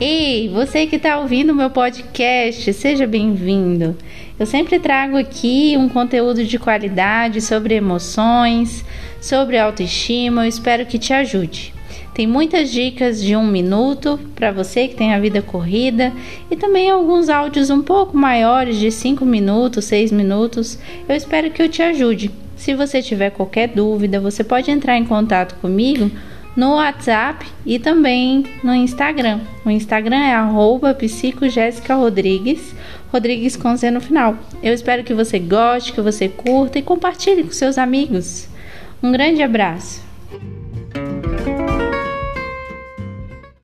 Ei, você que está ouvindo o meu podcast, seja bem-vindo. Eu sempre trago aqui um conteúdo de qualidade sobre emoções, sobre autoestima. Eu espero que te ajude. Tem muitas dicas de um minuto para você que tem a vida corrida e também alguns áudios um pouco maiores de 5 minutos, 6 minutos. Eu espero que eu te ajude. Se você tiver qualquer dúvida, você pode entrar em contato comigo no WhatsApp e também no Instagram. O Instagram é arroba Rodrigues, Rodrigues com Z no final. Eu espero que você goste, que você curta e compartilhe com seus amigos. Um grande abraço!